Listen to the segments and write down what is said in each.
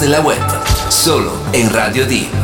De la web. Solo en Radio Deep.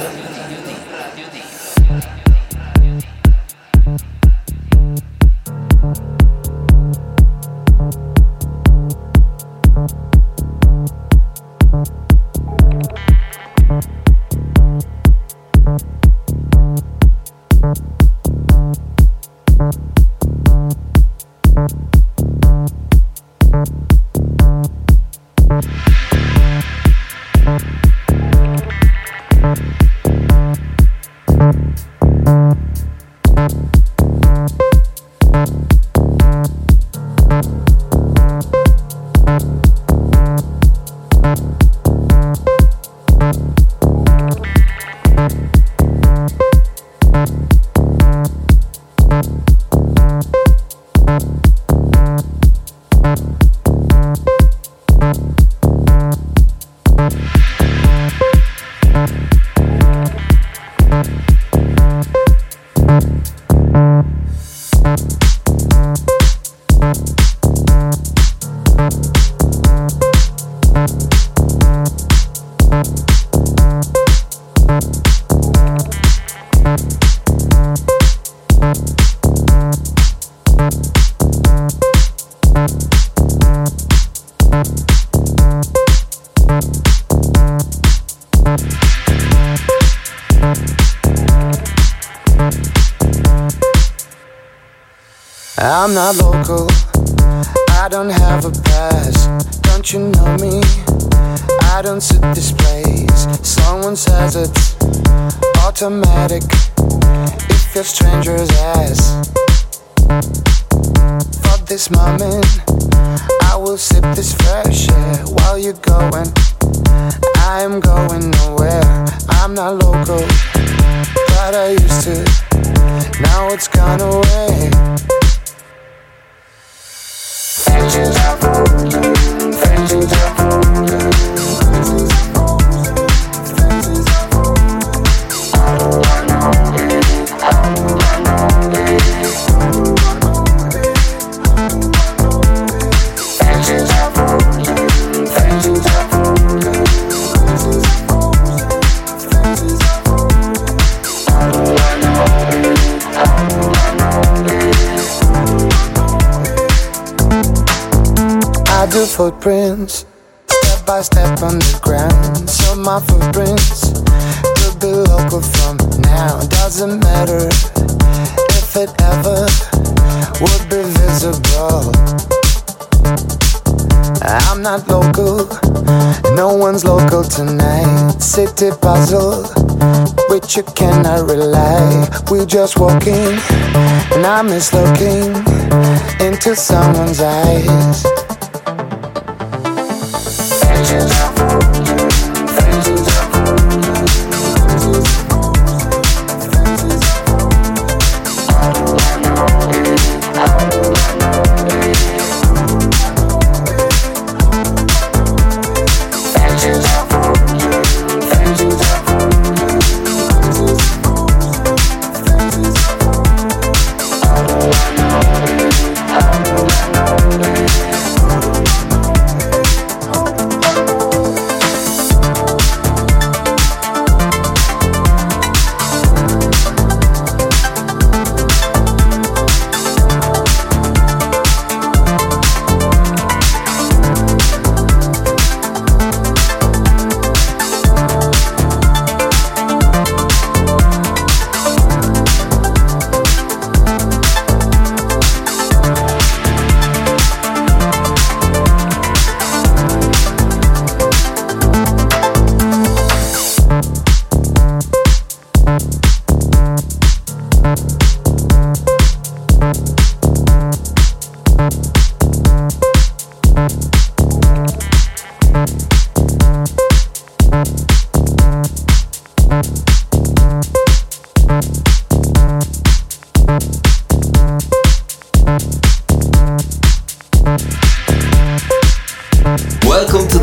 Ever would be visible. I'm not local, no one's local tonight. City puzzle, which you cannot rely. We just walking, and I miss looking into someone's eyes.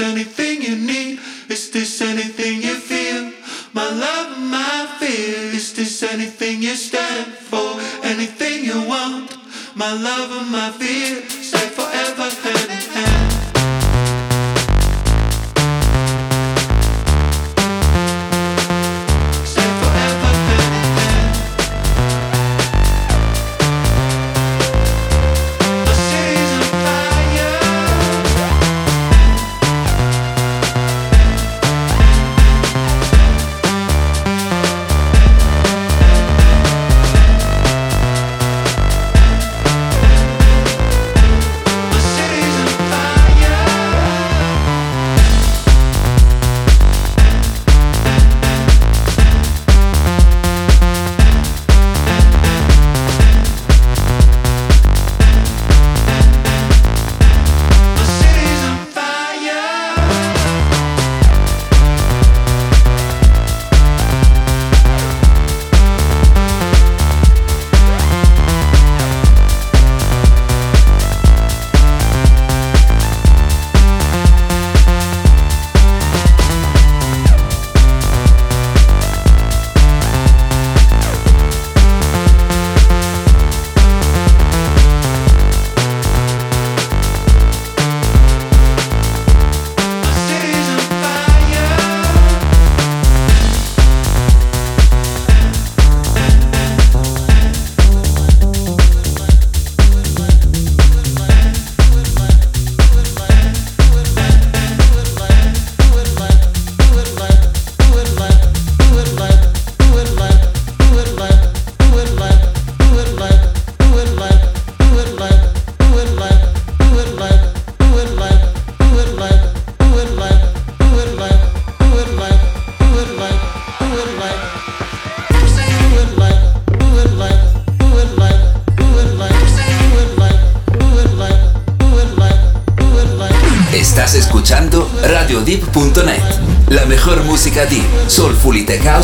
this anything you need? Is this anything you feel? My love and my fear. Is this anything you stand for? Anything you want? My love and my fear. Stay forever and.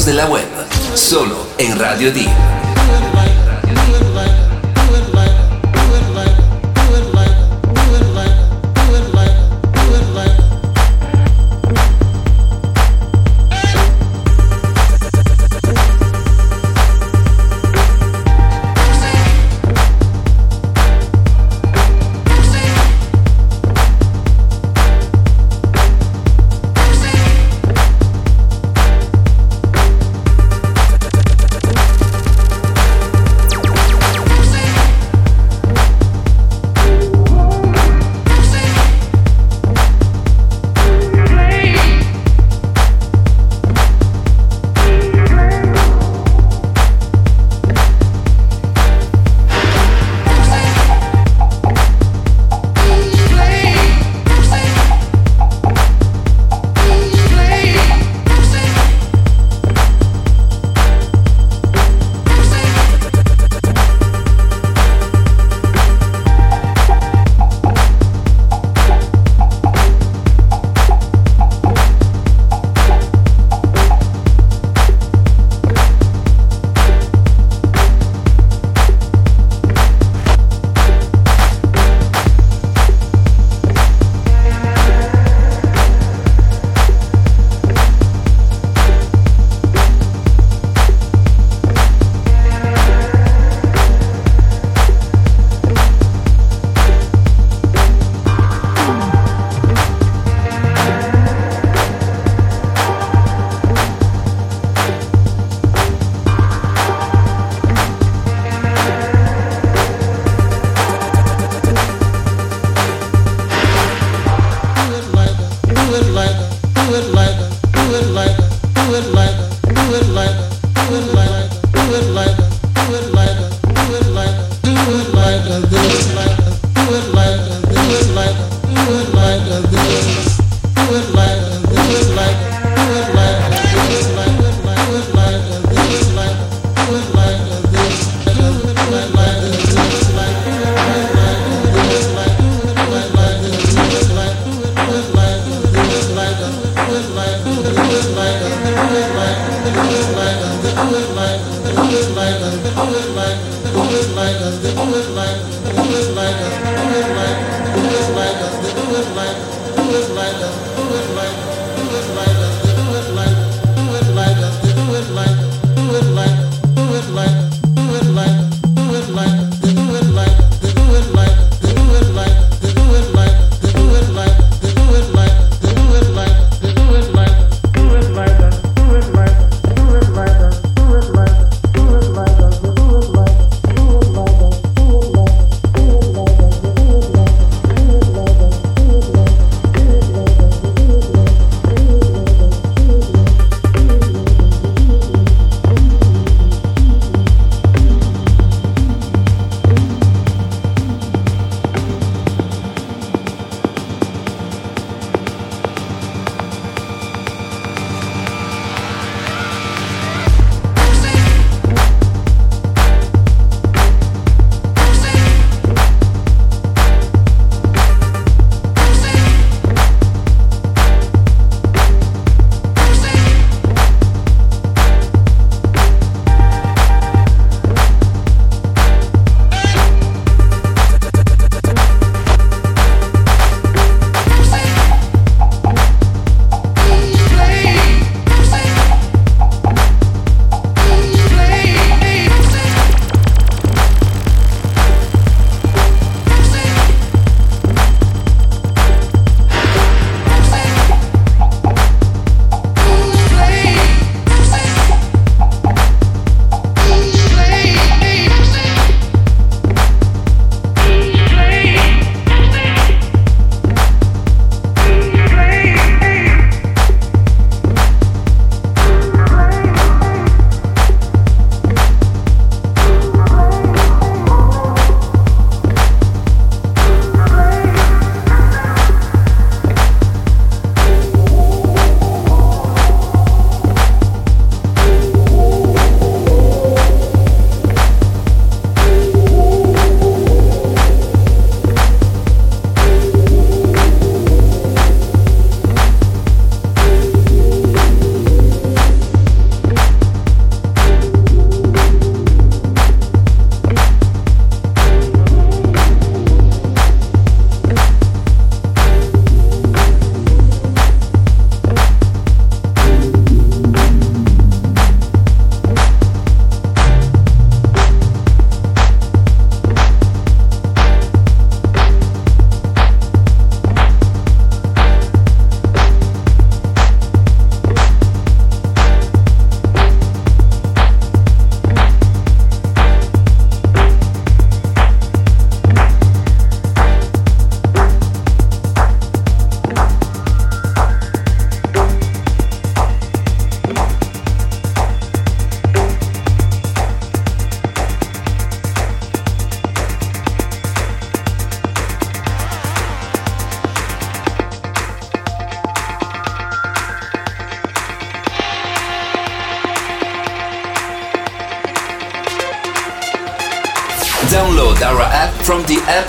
de la web, solo en Radio D.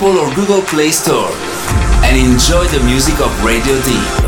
Apple or Google Play Store and enjoy the music of Radio Deep.